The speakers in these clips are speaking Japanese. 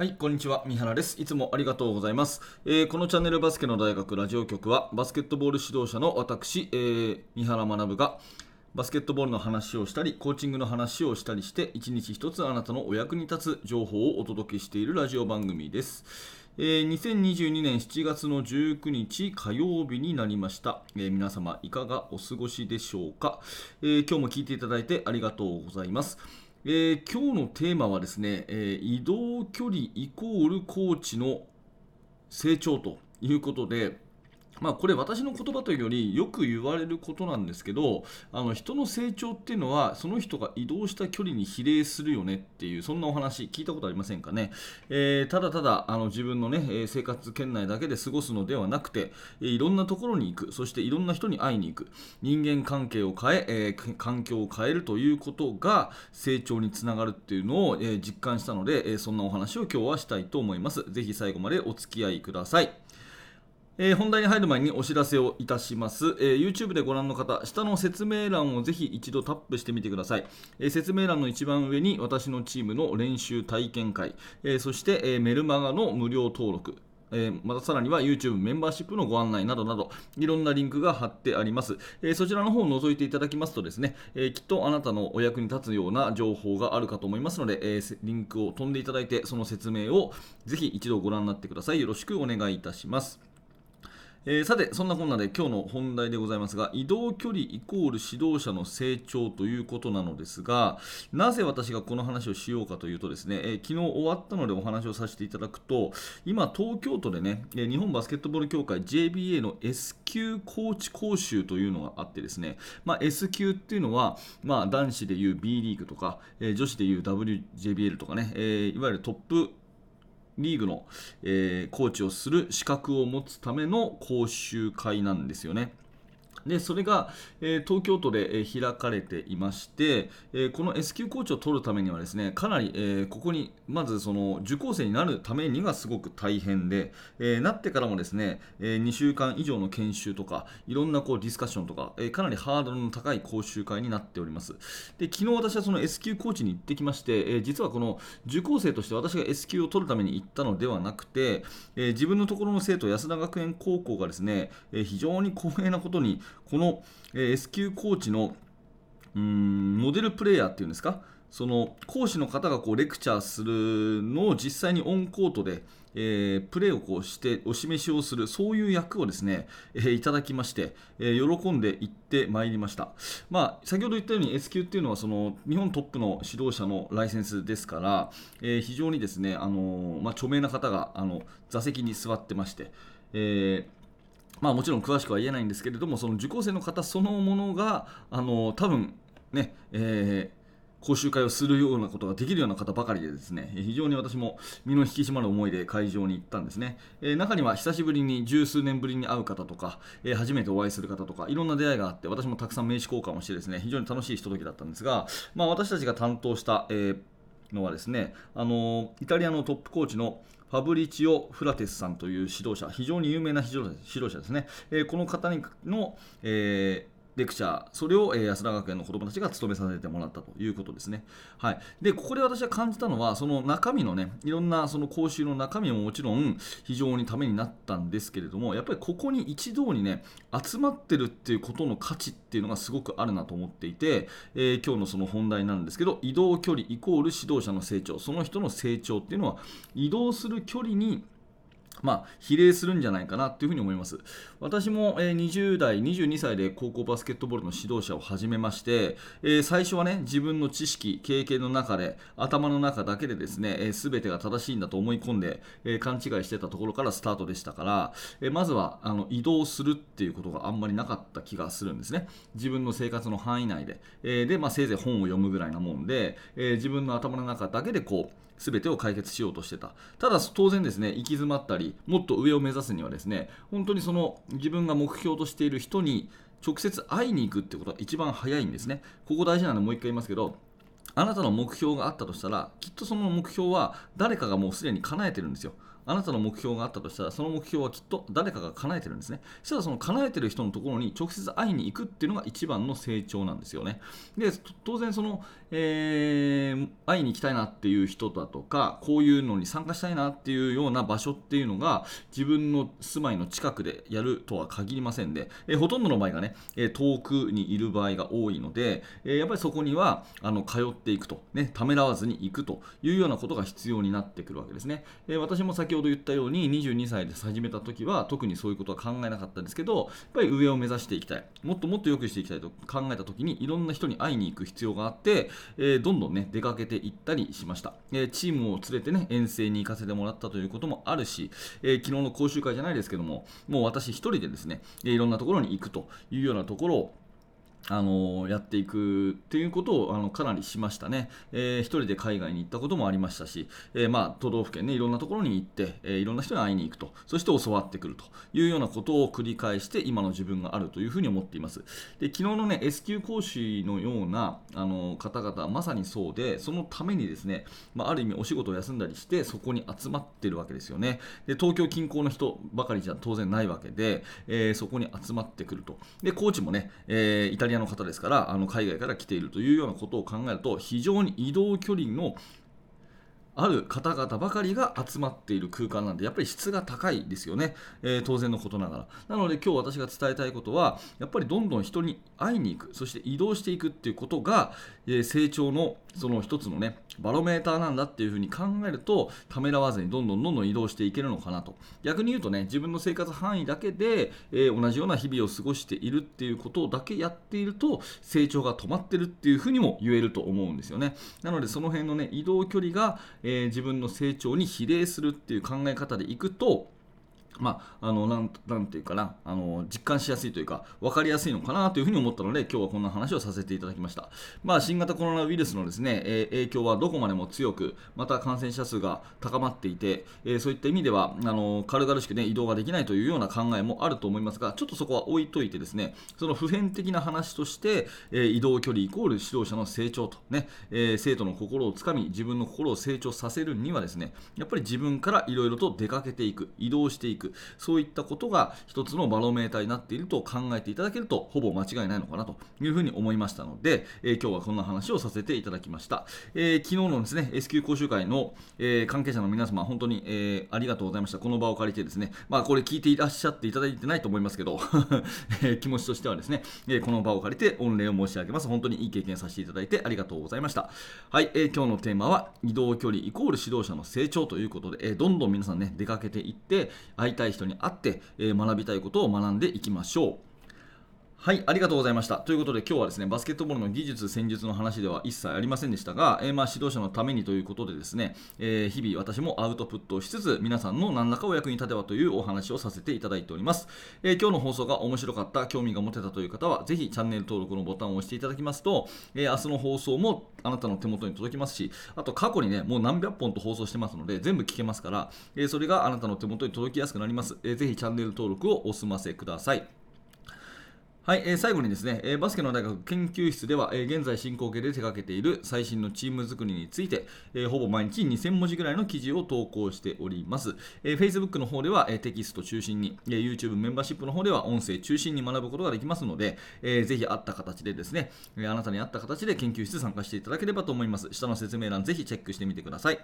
はい、こんにちは。三原です。いつもありがとうございます。えーこのチャンネルバスケの大学ラジオ局は、バスケットボール指導者の私、えー三原学が、バスケットボールの話をしたり、コーチングの話をしたりして、一日一つあなたのお役に立つ情報をお届けしているラジオ番組です。えー2022年7月の19日火曜日になりました、えー皆様いかがお過ごしでしょうか、え今日も聞いていただいてありがとうございます。えー今日のテーマはですね、えー移動距離イコールコーチの成長ということで、まあ、これ私の言葉というよりよく言われることなんですけどあの人の成長っていうのはその人が移動した距離に比例するよねっていうそんなお話聞いたことありませんかね、えーただただあの自分のねえー生活圏内だけで過ごすのではなくてえーいろんなところに行くそしていろんな人に会いに行く。人間関係を変ええー環境を変えるということが成長につながるっていうのを、えー実感したので、えーそんなお話を今日はしたいと思います。ぜひ最後までお付き合いください。えー本題に入る前にお知らせをいたします、えー YouTube でご覧の方、下の説明欄をぜひ一度タップしてみてください。えー説明欄の一番上に私のチームの練習体験会、えそして、えメルマガの無料登録、えまたさらには YouTube メンバーシップのご案内などなどいろんなリンクが貼ってあります、えそちらの方を覗いていただきますとですね、えきっとあなたのお役に立つような情報があるかと思いますので、えリンクを飛んでいただいてその説明をぜひ一度ご覧になってください。よろしくお願いいたします。えーさて、そんなこんなで今日の本題でございますが、移動距離イコール指導者の成長ということなのですが、なぜ私がこの話をしようかというとですね、えー昨日終わったのでお話をさせていただくと、今、東京都でね、えー日本バスケットボール協会 JBA の S 級コーチ講習というのがあってですね、まあ、S 級っていうのは、まあ、男子でいう B リーグとか、えー女子でいう WJBL とかね、えいわゆるトップリーグの、えーコーチをする資格を持つための講習会なんですよね。でそれが、えー東京都で、えー開かれていまして、えーこの S 級コーチを取るためにはですねかなり、えーここにまずその受講生になるためにはすごく大変で、えーなってからもですね、え2週間以上の研修とかいろんなこうディスカッションとか、えーかなりハードルの高い講習会になっております。で昨日私はその S 級コーチに行ってきまして、えー実はこの受講生として私が S 級を取るために行ったのではなくて、えー自分のところの生徒安田学園高校がですね、えー非常に光栄なことにこの、え S 級コーチのうんモデルプレイヤーっていうんですか？その講師の方がこうレクチャーするのを実際にオンコートで、えープレーをこうしてお示しをするそういう役をですね、えーいただきまして、えー喜んで行ってまいりました、まあ、先ほど言ったように S 級っていうのはその日本トップの指導者のライセンスですから、え非常にですね、あのまあ、著名な方があの座席に座ってまして、えーまあ、もちろん詳しくは言えないんですけれども、その受講生の方そのものが、あの多分ね、えー講習会をするようなことができるような方ばかりでですね、非常に私も身の引き締まる思いで会場に行ったんですね。えー中には久しぶりに十数年ぶりに会う方とか、えー初めてお会いする方とか、いろんな出会いがあって、私もたくさん名刺交換をしてですね、非常に楽しいひとときだったんですが、まあ、私たちが担当した、えのはですね、あのイタリアのトップコーチのファブリチオ・フラテスさんという指導者、非常に有名な指導者指導者ですね、えーこの方にの、えーレクチャー、それを、え安田学園の子どもたちが務めさせてもらったということですね。はい、でここで私が感じたのは、その中身のね、いろんなその講習の中身ももちろん非常にためになったんですけれども、やっぱりここに一堂にね、集まってるっていうことの価値っていうのがすごくあるなと思っていて、えー今日のその本題なんですけど、移動距離イコール指導者の成長、その人の成長っていうのは、移動する距離にまあ、比例するんじゃないかなというふうに思います。私も、えー20代、22歳で高校バスケットボールの指導者を始めまして、えー最初はね、自分の知識、経験の中で、頭の中だけでですね、す、べ、てが正しいんだと思い込んで、えー勘違いしてたところからスタートでしたから、えーまずはあの移動するっていうことがあんまりなかった気がするんですね。自分の生活の範囲内で。えーで、まあ、せいぜい本を読むぐらいなもんで、えー自分の頭の中だけでこう、全てを解決しようとしてた。ただ当然ですね、行き詰まったり、もっと上を目指すにはですね、本当にその自分が目標としている人に直接会いに行くってことが一番早いんですね。ここ大事なのでもう一回言いますけど、あなたの目標があったとしたら、きっとその目標は誰かがもうすでに叶えてるんですよ。あなたの目標があったとしたらその目標はきっと誰かが叶えてるんですね。そしたらその叶えてる人のところに直接会いに行くっていうのが一番の成長なんですよね。で当然その、えー、会いに行きたいなっていう人だとかこういうのに参加したいなっていうような場所っていうのが自分の住まいの近くでやるとは限りませんで、えー、ほとんどの場合がね、え遠くにいる場合が多いので、えやっぱりそこにはあの通っていくと、ね、ためらわずに行くというようなことが必要になってくるわけですね、え私も先先ほど言ったように22歳で始めた時は特にそういうことは考えなかったんですけどやっぱり上を目指していきたい。もっともっと良くしていきたいと考えた時にいろんな人に会いに行く必要があって、えどんどんね出かけていったりしました、えチームを連れてね遠征に行かせてもらったということもあるし、え昨日の講習会じゃないですけどももう私1人でですねいろんなところに行くというようなところをあのやっていくっていうことをあのかなりしましたね、えー、一人で海外に行ったこともありましたし、えー、まあ、都道府県ねいろんなところに行って、えー、いろんな人に会いに行くと。そして教わってくるというようなことを繰り返して今の自分があるというふうに思っています。で昨日のね S 級講師のようなあの方々はまさにそうでそのためにですね、まあ、ある意味お仕事を休んだりしてそこに集まってるわけですよね。で東京近郊の人ばかりじゃ当然ないわけで、えそこに集まってくると。でコーチもね、えイタリアの方ですからあの海外から来ているというようなことを考えると非常に移動距離のある方々ばかりが集まっている空間なんで、やっぱり質が高いですよね、えー、当然のことながら。なので今日私が伝えたいことは、やっぱりどんどん人に会いに行く、そして移動していくっていうことが、えー、成長のその一つのね、バロメーターなんだっていうふうに考えると、ためらわずにどんどんどんどん移動していけるのかなと。逆に言うとね、自分の生活範囲だけで、えー、同じような日々を過ごしているっていうことだけやっていると、成長が止まってるっていうふうにも言えると思うんですよね。なのでその辺のね、移動距離が、えー、え自分の成長に比例するっていう考え方でいくとまあ、あのなんなんていうかなあの実感しやすいというか分かりやすいのかなというふうに思ったので今日はこんな話をさせていただきました、まあ、新型コロナウイルスのですね、えー、影響はどこまでも強くまた感染者数が高まっていて、えー、そういった意味ではあの軽々しく、ね、移動ができないというような考えもあると思いますがちょっとそこは置いといてですねその普遍的な話として、えー、移動距離イコール指導者の成長とね、え生徒の心をつかみ自分の心を成長させるにはですねやっぱり自分からいろいろと出かけていく移動していく。くそういったことが一つのバロメーターになっていると考えていただけるとほぼ間違いないのかなというふうに思いましたので、えー、今日はこんな話をさせていただきました、えー、昨日のですね S q 講習会の、えー、関係者の皆様本当に、えありがとうございました。この場を借りてですねまあこれ聞いていらっしゃっていただいてないと思いますけど え気持ちとしてはですね、えこの場を借りて御礼を申し上げます。本当にいい経験させていただいてありがとうございました。はい、え今日のテーマは移動距離イコール指導者の成長ということで、えどんどん皆さんね出かけていって会いたい人に会って、え学びたいことを学んでいきましょう。はい、ありがとうございました。ということで今日はですね、バスケットボールの技術、戦術の話では一切ありませんでしたが、えー、まあ指導者のためにということでですね、えー、日々私もアウトプットをしつつ、皆さんの何らかお役に立てばというお話をさせていただいております。えー、今日の放送が面白かった、興味が持てたという方は、ぜひチャンネル登録のボタンを押していただきますと、え明日の放送もあなたの手元に届きますし、あと過去にね、もう何百本と放送してますので、全部聞けますから、えそれがあなたの手元に届きやすくなります。えー、ぜひチャンネル登録をお済ませください。はい、えー、最後にですね、えー、バスケの大学研究室では、えー、現在進行形で手掛けている最新のチーム作りについて、えほぼ毎日2000文字ぐらいの記事を投稿しております。え Facebook の方では、えテキスト中心に、え YouTube メンバーシップの方では音声中心に学ぶことができますので、えー、ぜひ合った形でですね、えあなたに合った形で研究室参加していただければと思います。下の説明欄ぜひチェックしてみてください。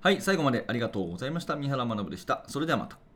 はい、最後までありがとうございました。三原学でした。それではまた。